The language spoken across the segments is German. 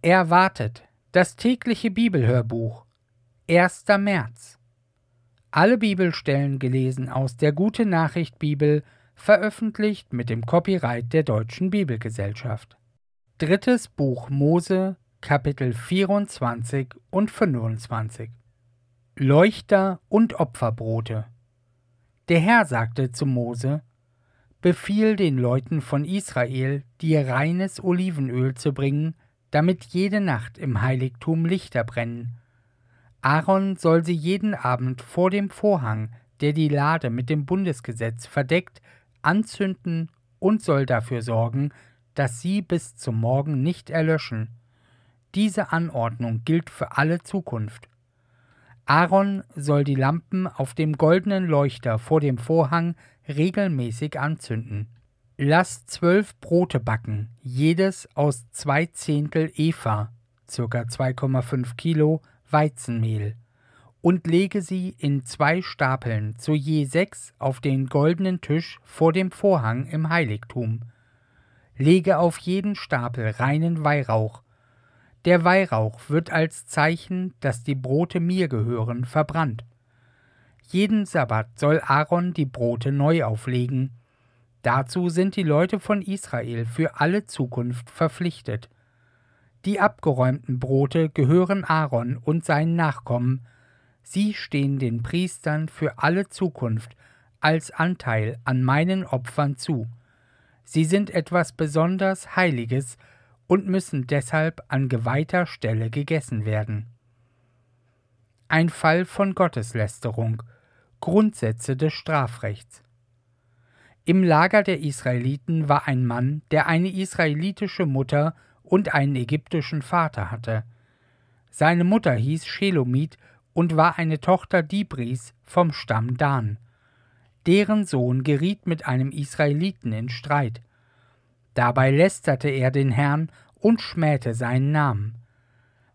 Erwartet das tägliche Bibelhörbuch 1. März Alle Bibelstellen gelesen aus der Gute Nachricht Bibel veröffentlicht mit dem Copyright der Deutschen Bibelgesellschaft. Drittes Buch Mose Kapitel 24 und 25 Leuchter und Opferbrote Der Herr sagte zu Mose Befiehl den Leuten von Israel, dir reines Olivenöl zu bringen, damit jede Nacht im Heiligtum Lichter brennen. Aaron soll sie jeden Abend vor dem Vorhang, der die Lade mit dem Bundesgesetz verdeckt, anzünden und soll dafür sorgen, dass sie bis zum Morgen nicht erlöschen. Diese Anordnung gilt für alle Zukunft. Aaron soll die Lampen auf dem goldenen Leuchter vor dem Vorhang regelmäßig anzünden. Lass zwölf Brote backen, jedes aus zwei Zehntel Eva, ca. 2,5 Kilo Weizenmehl, und lege sie in zwei Stapeln, zu je sechs, auf den goldenen Tisch vor dem Vorhang im Heiligtum. Lege auf jeden Stapel reinen Weihrauch. Der Weihrauch wird als Zeichen, dass die Brote mir gehören, verbrannt. Jeden Sabbat soll Aaron die Brote neu auflegen, Dazu sind die Leute von Israel für alle Zukunft verpflichtet. Die abgeräumten Brote gehören Aaron und seinen Nachkommen, sie stehen den Priestern für alle Zukunft als Anteil an meinen Opfern zu. Sie sind etwas besonders Heiliges und müssen deshalb an geweihter Stelle gegessen werden. Ein Fall von Gotteslästerung Grundsätze des Strafrechts im Lager der Israeliten war ein Mann, der eine israelitische Mutter und einen ägyptischen Vater hatte. Seine Mutter hieß Shelomit und war eine Tochter Dibris vom Stamm Dan. Deren Sohn geriet mit einem Israeliten in Streit. Dabei lästerte er den Herrn und schmähte seinen Namen.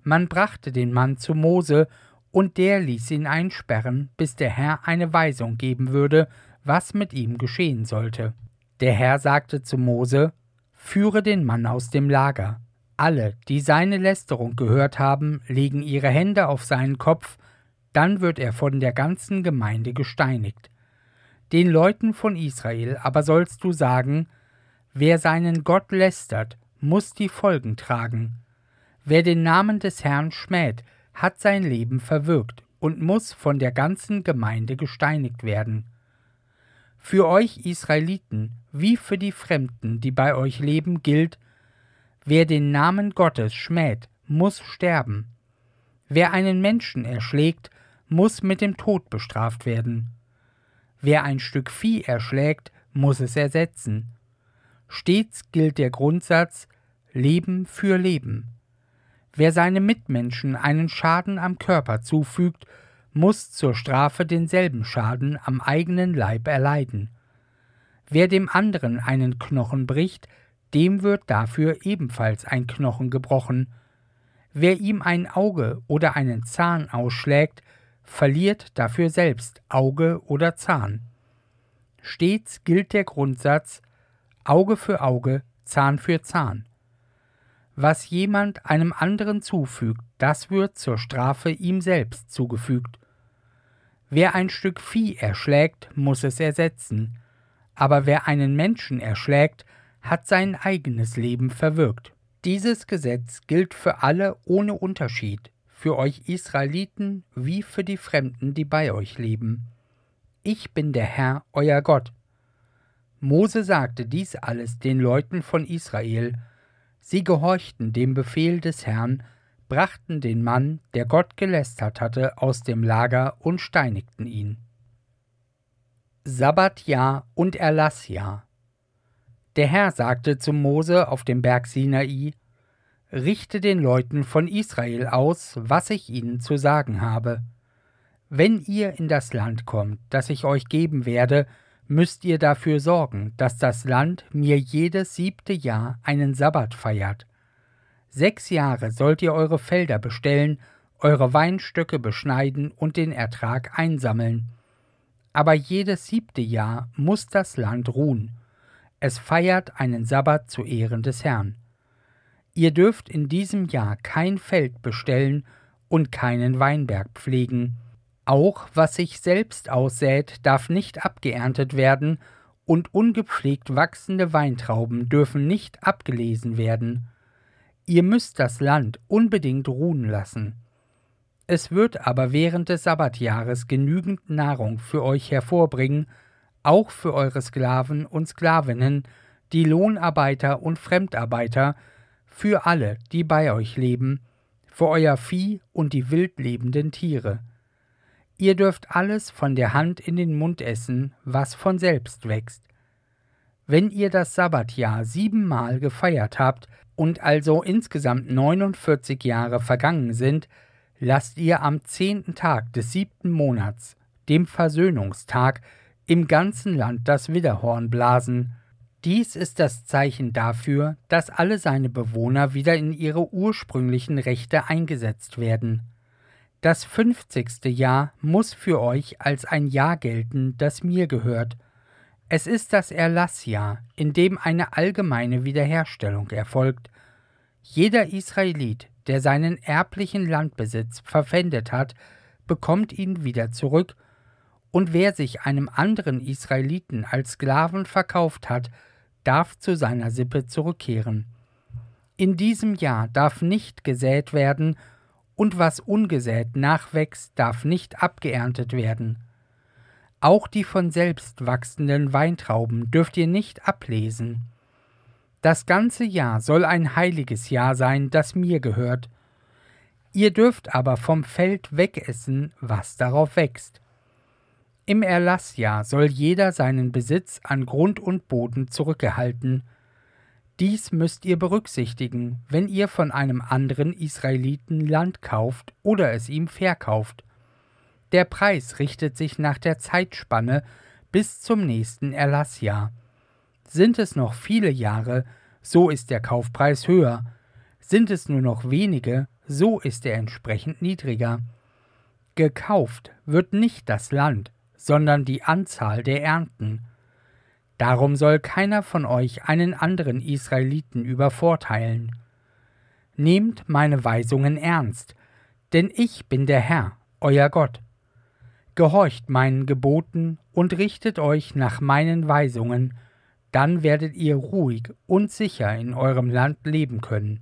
Man brachte den Mann zu Mose, und der ließ ihn einsperren, bis der Herr eine Weisung geben würde, was mit ihm geschehen sollte. Der Herr sagte zu Mose, Führe den Mann aus dem Lager. Alle, die seine Lästerung gehört haben, legen ihre Hände auf seinen Kopf, dann wird er von der ganzen Gemeinde gesteinigt. Den Leuten von Israel aber sollst du sagen, wer seinen Gott lästert, muss die Folgen tragen. Wer den Namen des Herrn schmäht, hat sein Leben verwirkt und muss von der ganzen Gemeinde gesteinigt werden. Für euch Israeliten wie für die Fremden, die bei euch leben, gilt, wer den Namen Gottes schmäht, muss sterben. Wer einen Menschen erschlägt, muss mit dem Tod bestraft werden. Wer ein Stück Vieh erschlägt, muss es ersetzen. Stets gilt der Grundsatz Leben für Leben. Wer seinem Mitmenschen einen Schaden am Körper zufügt, muss zur Strafe denselben Schaden am eigenen Leib erleiden. Wer dem anderen einen Knochen bricht, dem wird dafür ebenfalls ein Knochen gebrochen. Wer ihm ein Auge oder einen Zahn ausschlägt, verliert dafür selbst Auge oder Zahn. Stets gilt der Grundsatz Auge für Auge, Zahn für Zahn. Was jemand einem anderen zufügt, das wird zur Strafe ihm selbst zugefügt. Wer ein Stück Vieh erschlägt, muss es ersetzen, aber wer einen Menschen erschlägt, hat sein eigenes Leben verwirkt. Dieses Gesetz gilt für alle ohne Unterschied, für euch Israeliten wie für die Fremden, die bei euch leben. Ich bin der Herr, euer Gott. Mose sagte dies alles den Leuten von Israel, sie gehorchten dem Befehl des Herrn brachten den Mann, der Gott gelästert hatte, aus dem Lager und steinigten ihn. Sabbatjahr und Erlassjahr. Der Herr sagte zu Mose auf dem Berg Sinai: Richte den Leuten von Israel aus, was ich ihnen zu sagen habe. Wenn ihr in das Land kommt, das ich euch geben werde, müsst ihr dafür sorgen, dass das Land mir jedes siebte Jahr einen Sabbat feiert. Sechs Jahre sollt ihr eure Felder bestellen, eure Weinstöcke beschneiden und den Ertrag einsammeln. Aber jedes siebte Jahr muss das Land ruhen. Es feiert einen Sabbat zu Ehren des Herrn. Ihr dürft in diesem Jahr kein Feld bestellen und keinen Weinberg pflegen. Auch was sich selbst aussät, darf nicht abgeerntet werden, und ungepflegt wachsende Weintrauben dürfen nicht abgelesen werden. Ihr müsst das Land unbedingt ruhen lassen. Es wird aber während des Sabbatjahres genügend Nahrung für euch hervorbringen, auch für eure Sklaven und Sklavinnen, die Lohnarbeiter und Fremdarbeiter, für alle, die bei euch leben, für euer Vieh und die wild lebenden Tiere. Ihr dürft alles von der Hand in den Mund essen, was von selbst wächst. Wenn ihr das Sabbatjahr siebenmal gefeiert habt und also insgesamt 49 Jahre vergangen sind, lasst ihr am zehnten Tag des siebten Monats, dem Versöhnungstag, im ganzen Land das Widderhorn blasen. Dies ist das Zeichen dafür, dass alle seine Bewohner wieder in ihre ursprünglichen Rechte eingesetzt werden. Das fünfzigste Jahr muss für euch als ein Jahr gelten, das mir gehört. Es ist das Erlassjahr, in dem eine allgemeine Wiederherstellung erfolgt. Jeder Israelit, der seinen erblichen Landbesitz verpfändet hat, bekommt ihn wieder zurück, und wer sich einem anderen Israeliten als Sklaven verkauft hat, darf zu seiner Sippe zurückkehren. In diesem Jahr darf nicht gesät werden und was ungesät nachwächst, darf nicht abgeerntet werden. Auch die von selbst wachsenden Weintrauben dürft ihr nicht ablesen. Das ganze Jahr soll ein heiliges Jahr sein, das mir gehört. Ihr dürft aber vom Feld wegessen, was darauf wächst. Im Erlassjahr soll jeder seinen Besitz an Grund und Boden zurückerhalten, dies müsst ihr berücksichtigen, wenn ihr von einem anderen Israeliten Land kauft oder es ihm verkauft. Der Preis richtet sich nach der Zeitspanne bis zum nächsten Erlassjahr. Sind es noch viele Jahre, so ist der Kaufpreis höher. Sind es nur noch wenige, so ist er entsprechend niedriger. Gekauft wird nicht das Land, sondern die Anzahl der Ernten. Darum soll keiner von euch einen anderen Israeliten übervorteilen. Nehmt meine Weisungen ernst, denn ich bin der Herr, euer Gott. Gehorcht meinen Geboten und richtet euch nach meinen Weisungen, dann werdet ihr ruhig und sicher in eurem Land leben können.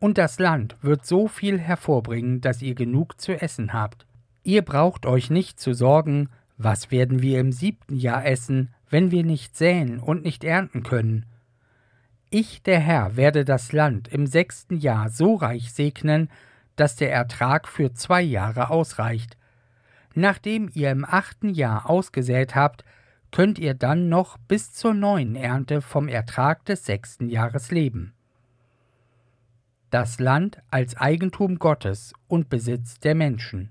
Und das Land wird so viel hervorbringen, dass ihr genug zu essen habt. Ihr braucht euch nicht zu sorgen, was werden wir im siebten Jahr essen, wenn wir nicht säen und nicht ernten können. Ich, der Herr, werde das Land im sechsten Jahr so reich segnen, dass der Ertrag für zwei Jahre ausreicht. Nachdem ihr im achten Jahr ausgesät habt, könnt ihr dann noch bis zur neuen Ernte vom Ertrag des sechsten Jahres leben. Das Land als Eigentum Gottes und Besitz der Menschen.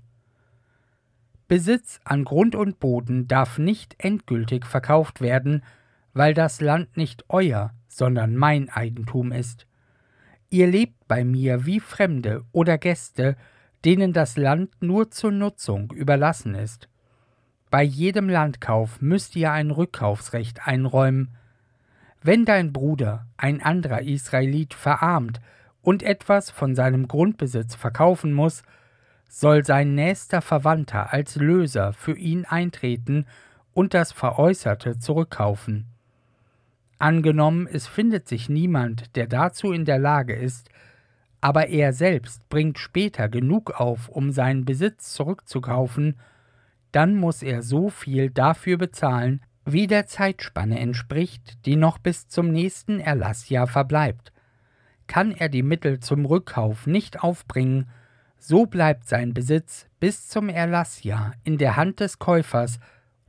Besitz an Grund und Boden darf nicht endgültig verkauft werden, weil das Land nicht euer, sondern mein Eigentum ist. Ihr lebt bei mir wie Fremde oder Gäste, denen das Land nur zur Nutzung überlassen ist. Bei jedem Landkauf müsst ihr ein Rückkaufsrecht einräumen. Wenn dein Bruder, ein anderer Israelit, verarmt und etwas von seinem Grundbesitz verkaufen muss, soll sein nächster Verwandter als Löser für ihn eintreten und das Veräußerte zurückkaufen. Angenommen, es findet sich niemand, der dazu in der Lage ist, aber er selbst bringt später genug auf, um seinen Besitz zurückzukaufen, dann muss er so viel dafür bezahlen, wie der Zeitspanne entspricht, die noch bis zum nächsten Erlassjahr verbleibt. Kann er die Mittel zum Rückkauf nicht aufbringen, so bleibt sein Besitz bis zum Erlassjahr in der Hand des Käufers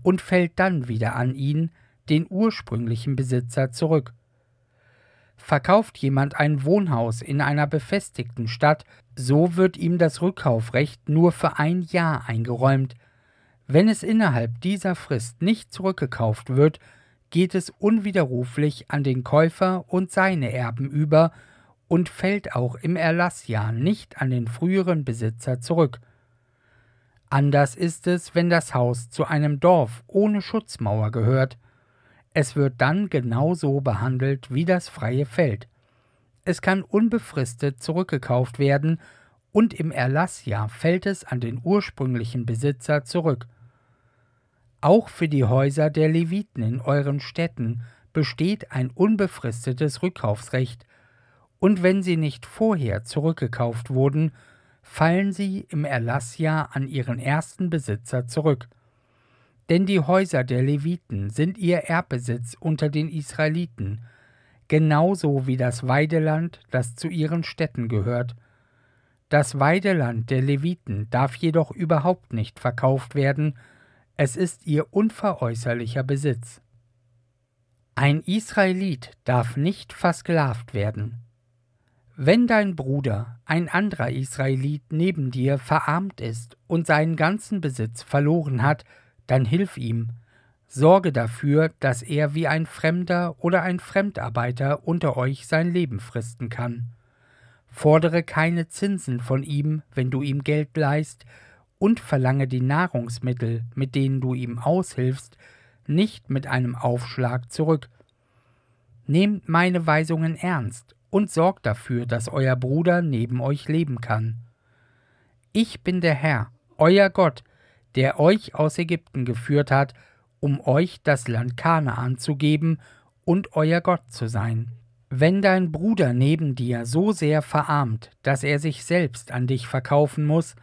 und fällt dann wieder an ihn, den ursprünglichen Besitzer, zurück. Verkauft jemand ein Wohnhaus in einer befestigten Stadt, so wird ihm das Rückkaufrecht nur für ein Jahr eingeräumt. Wenn es innerhalb dieser Frist nicht zurückgekauft wird, geht es unwiderruflich an den Käufer und seine Erben über und fällt auch im Erlassjahr nicht an den früheren Besitzer zurück. Anders ist es, wenn das Haus zu einem Dorf ohne Schutzmauer gehört. Es wird dann genauso behandelt wie das freie Feld. Es kann unbefristet zurückgekauft werden und im Erlassjahr fällt es an den ursprünglichen Besitzer zurück. Auch für die Häuser der Leviten in euren Städten besteht ein unbefristetes Rückkaufsrecht, und wenn sie nicht vorher zurückgekauft wurden, fallen sie im Erlassjahr an ihren ersten Besitzer zurück. Denn die Häuser der Leviten sind ihr Erbbesitz unter den Israeliten, genauso wie das Weideland, das zu ihren Städten gehört. Das Weideland der Leviten darf jedoch überhaupt nicht verkauft werden, es ist ihr unveräußerlicher Besitz. Ein Israelit darf nicht versklavt werden. Wenn dein Bruder, ein anderer Israelit, neben dir verarmt ist und seinen ganzen Besitz verloren hat, dann hilf ihm. Sorge dafür, dass er wie ein Fremder oder ein Fremdarbeiter unter euch sein Leben fristen kann. Fordere keine Zinsen von ihm, wenn du ihm Geld leihst, und verlange die Nahrungsmittel, mit denen du ihm aushilfst, nicht mit einem Aufschlag zurück. Nehmt meine Weisungen ernst und sorgt dafür, dass euer Bruder neben euch leben kann. Ich bin der Herr, euer Gott, der euch aus Ägypten geführt hat, um euch das Land Kanaan zu geben und euer Gott zu sein. Wenn dein Bruder neben dir so sehr verarmt, dass er sich selbst an dich verkaufen muss,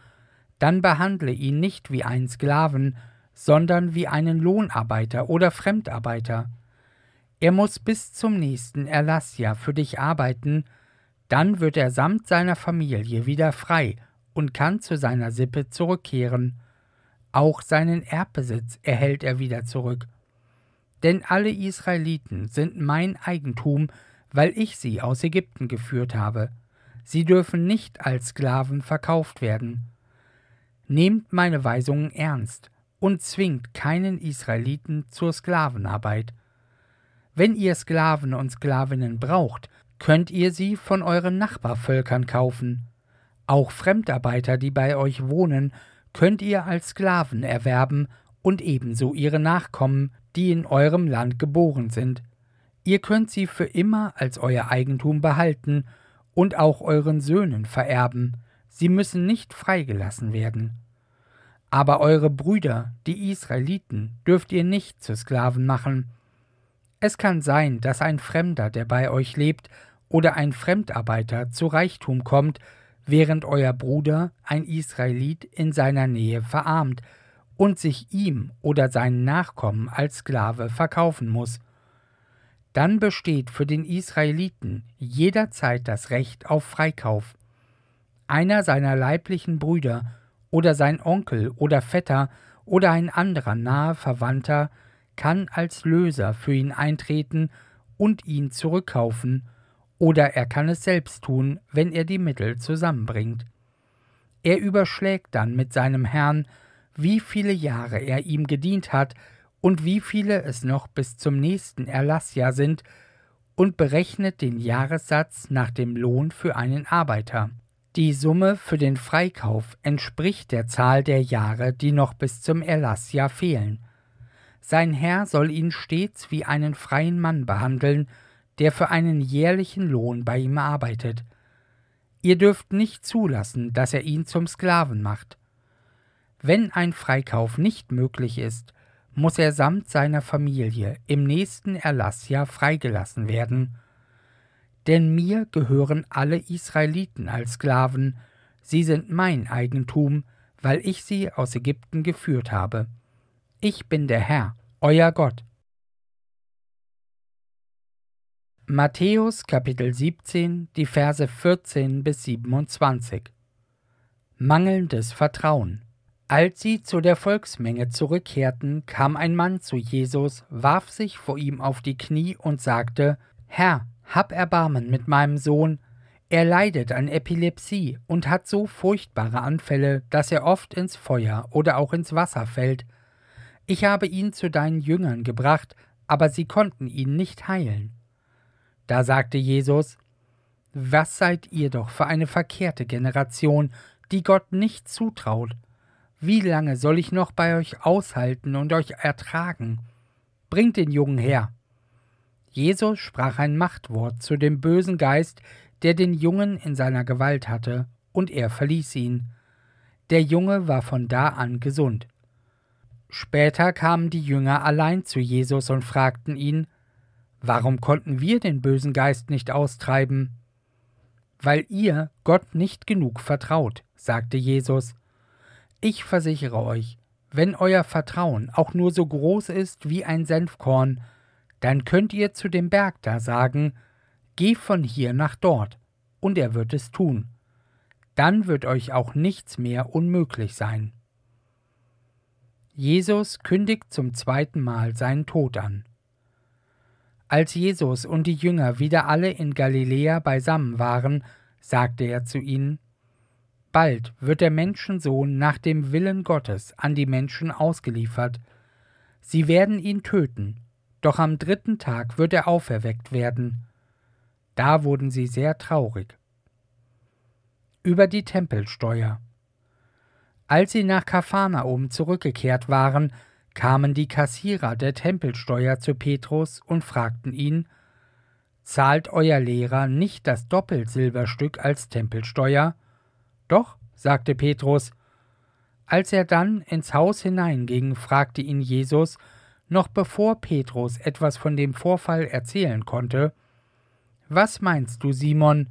dann behandle ihn nicht wie einen Sklaven, sondern wie einen Lohnarbeiter oder Fremdarbeiter. Er muss bis zum nächsten Erlassjahr für dich arbeiten, dann wird er samt seiner Familie wieder frei und kann zu seiner Sippe zurückkehren. Auch seinen Erbbesitz erhält er wieder zurück. Denn alle Israeliten sind mein Eigentum, weil ich sie aus Ägypten geführt habe. Sie dürfen nicht als Sklaven verkauft werden. Nehmt meine Weisungen ernst und zwingt keinen Israeliten zur Sklavenarbeit. Wenn ihr Sklaven und Sklavinnen braucht, könnt ihr sie von euren Nachbarvölkern kaufen. Auch Fremdarbeiter, die bei euch wohnen, könnt ihr als Sklaven erwerben und ebenso ihre Nachkommen, die in eurem Land geboren sind. Ihr könnt sie für immer als euer Eigentum behalten und auch euren Söhnen vererben, sie müssen nicht freigelassen werden. Aber eure Brüder, die Israeliten, dürft ihr nicht zu Sklaven machen, es kann sein, dass ein Fremder, der bei euch lebt, oder ein Fremdarbeiter zu Reichtum kommt, während euer Bruder, ein Israelit, in seiner Nähe verarmt und sich ihm oder seinen Nachkommen als Sklave verkaufen muss. Dann besteht für den Israeliten jederzeit das Recht auf Freikauf. Einer seiner leiblichen Brüder oder sein Onkel oder Vetter oder ein anderer nahe Verwandter kann als Löser für ihn eintreten und ihn zurückkaufen, oder er kann es selbst tun, wenn er die Mittel zusammenbringt. Er überschlägt dann mit seinem Herrn, wie viele Jahre er ihm gedient hat und wie viele es noch bis zum nächsten Erlassjahr sind, und berechnet den Jahressatz nach dem Lohn für einen Arbeiter. Die Summe für den Freikauf entspricht der Zahl der Jahre, die noch bis zum Erlassjahr fehlen. Sein Herr soll ihn stets wie einen freien Mann behandeln, der für einen jährlichen Lohn bei ihm arbeitet. Ihr dürft nicht zulassen, dass er ihn zum Sklaven macht. Wenn ein Freikauf nicht möglich ist, muss er samt seiner Familie im nächsten Erlassjahr freigelassen werden. Denn mir gehören alle Israeliten als Sklaven, sie sind mein Eigentum, weil ich sie aus Ägypten geführt habe. Ich bin der Herr, euer Gott. Matthäus Kapitel 17, die Verse 14 bis 27 Mangelndes Vertrauen. Als sie zu der Volksmenge zurückkehrten, kam ein Mann zu Jesus, warf sich vor ihm auf die Knie und sagte, Herr, hab Erbarmen mit meinem Sohn, er leidet an Epilepsie und hat so furchtbare Anfälle, dass er oft ins Feuer oder auch ins Wasser fällt, ich habe ihn zu deinen Jüngern gebracht, aber sie konnten ihn nicht heilen. Da sagte Jesus, Was seid ihr doch für eine verkehrte Generation, die Gott nicht zutraut? Wie lange soll ich noch bei euch aushalten und euch ertragen? Bringt den Jungen her. Jesus sprach ein Machtwort zu dem bösen Geist, der den Jungen in seiner Gewalt hatte, und er verließ ihn. Der Junge war von da an gesund. Später kamen die Jünger allein zu Jesus und fragten ihn, Warum konnten wir den bösen Geist nicht austreiben? Weil ihr Gott nicht genug vertraut, sagte Jesus. Ich versichere euch, wenn euer Vertrauen auch nur so groß ist wie ein Senfkorn, dann könnt ihr zu dem Berg da sagen, Geh von hier nach dort, und er wird es tun. Dann wird euch auch nichts mehr unmöglich sein. Jesus kündigt zum zweiten Mal seinen Tod an. Als Jesus und die Jünger wieder alle in Galiläa beisammen waren, sagte er zu ihnen, Bald wird der Menschensohn nach dem Willen Gottes an die Menschen ausgeliefert. Sie werden ihn töten, doch am dritten Tag wird er auferweckt werden. Da wurden sie sehr traurig. Über die Tempelsteuer. Als sie nach Kapharnaum zurückgekehrt waren, kamen die Kassierer der Tempelsteuer zu Petrus und fragten ihn, Zahlt euer Lehrer nicht das Doppelsilberstück als Tempelsteuer? Doch, sagte Petrus. Als er dann ins Haus hineinging, fragte ihn Jesus, noch bevor Petrus etwas von dem Vorfall erzählen konnte, Was meinst du, Simon,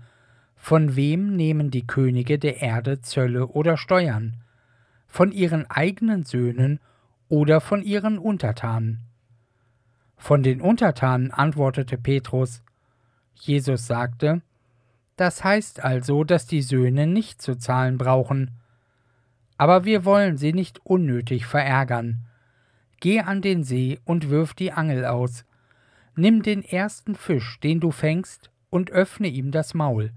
von wem nehmen die Könige der Erde Zölle oder Steuern? Von ihren eigenen Söhnen oder von ihren Untertanen? Von den Untertanen antwortete Petrus. Jesus sagte, Das heißt also, dass die Söhne nicht zu zahlen brauchen. Aber wir wollen sie nicht unnötig verärgern. Geh an den See und wirf die Angel aus. Nimm den ersten Fisch, den du fängst, und öffne ihm das Maul.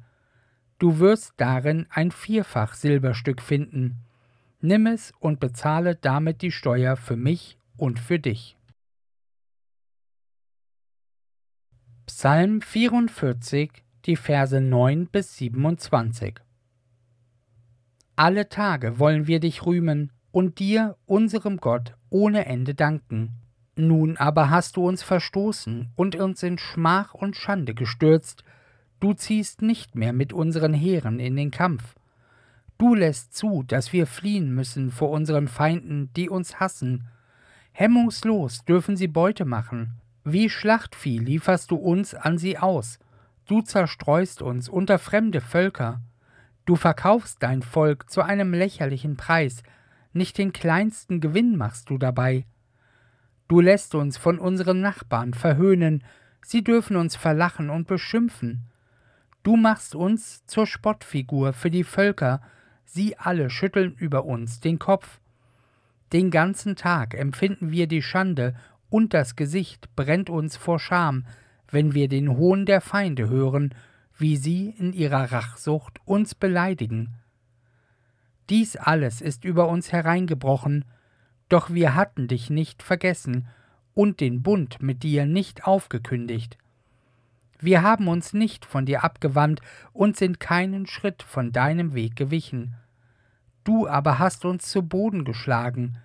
Du wirst darin ein Vierfach Silberstück finden nimm es und bezahle damit die Steuer für mich und für dich. Psalm 44, die Verse 9 bis 27 Alle Tage wollen wir dich rühmen und dir, unserem Gott, ohne Ende danken. Nun aber hast du uns verstoßen und uns in Schmach und Schande gestürzt, du ziehst nicht mehr mit unseren Heeren in den Kampf. Du lässt zu, dass wir fliehen müssen vor unseren Feinden, die uns hassen. Hemmungslos dürfen sie Beute machen. Wie Schlachtvieh lieferst du uns an sie aus. Du zerstreust uns unter fremde Völker. Du verkaufst dein Volk zu einem lächerlichen Preis, nicht den kleinsten Gewinn machst du dabei. Du lässt uns von unseren Nachbarn verhöhnen, sie dürfen uns verlachen und beschimpfen. Du machst uns zur Spottfigur für die Völker, Sie alle schütteln über uns den Kopf. Den ganzen Tag empfinden wir die Schande, und das Gesicht brennt uns vor Scham, wenn wir den Hohn der Feinde hören, wie sie in ihrer Rachsucht uns beleidigen. Dies alles ist über uns hereingebrochen, doch wir hatten dich nicht vergessen und den Bund mit dir nicht aufgekündigt. Wir haben uns nicht von dir abgewandt und sind keinen Schritt von deinem Weg gewichen. Du aber hast uns zu Boden geschlagen.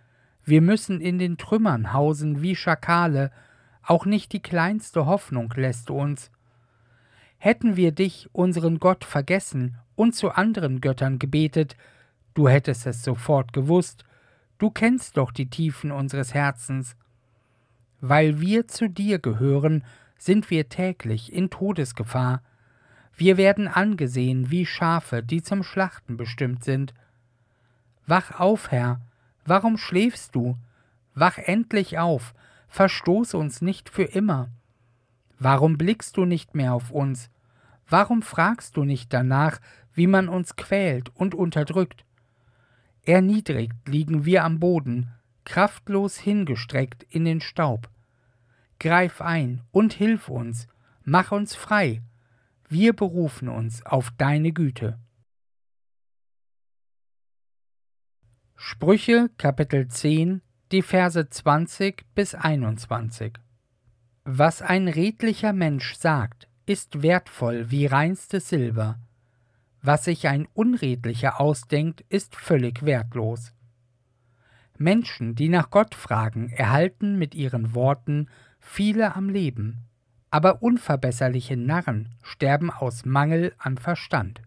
Wir müssen in den Trümmern hausen wie Schakale, auch nicht die kleinste Hoffnung lässt uns. Hätten wir dich, unseren Gott, vergessen und zu anderen Göttern gebetet, du hättest es sofort gewusst, du kennst doch die Tiefen unseres Herzens. Weil wir zu dir gehören, sind wir täglich in Todesgefahr. Wir werden angesehen wie Schafe, die zum Schlachten bestimmt sind. Wach auf, Herr, warum schläfst du? Wach endlich auf, verstoß uns nicht für immer. Warum blickst du nicht mehr auf uns? Warum fragst du nicht danach, wie man uns quält und unterdrückt? Erniedrigt liegen wir am Boden, kraftlos hingestreckt in den Staub. Greif ein und hilf uns, mach uns frei. Wir berufen uns auf deine Güte. Sprüche Kapitel 10, die Verse 20 bis 21. Was ein redlicher Mensch sagt, ist wertvoll wie reinstes Silber. Was sich ein Unredlicher ausdenkt, ist völlig wertlos. Menschen, die nach Gott fragen, erhalten mit ihren Worten viele am Leben. aber unverbesserliche Narren sterben aus Mangel an Verstand.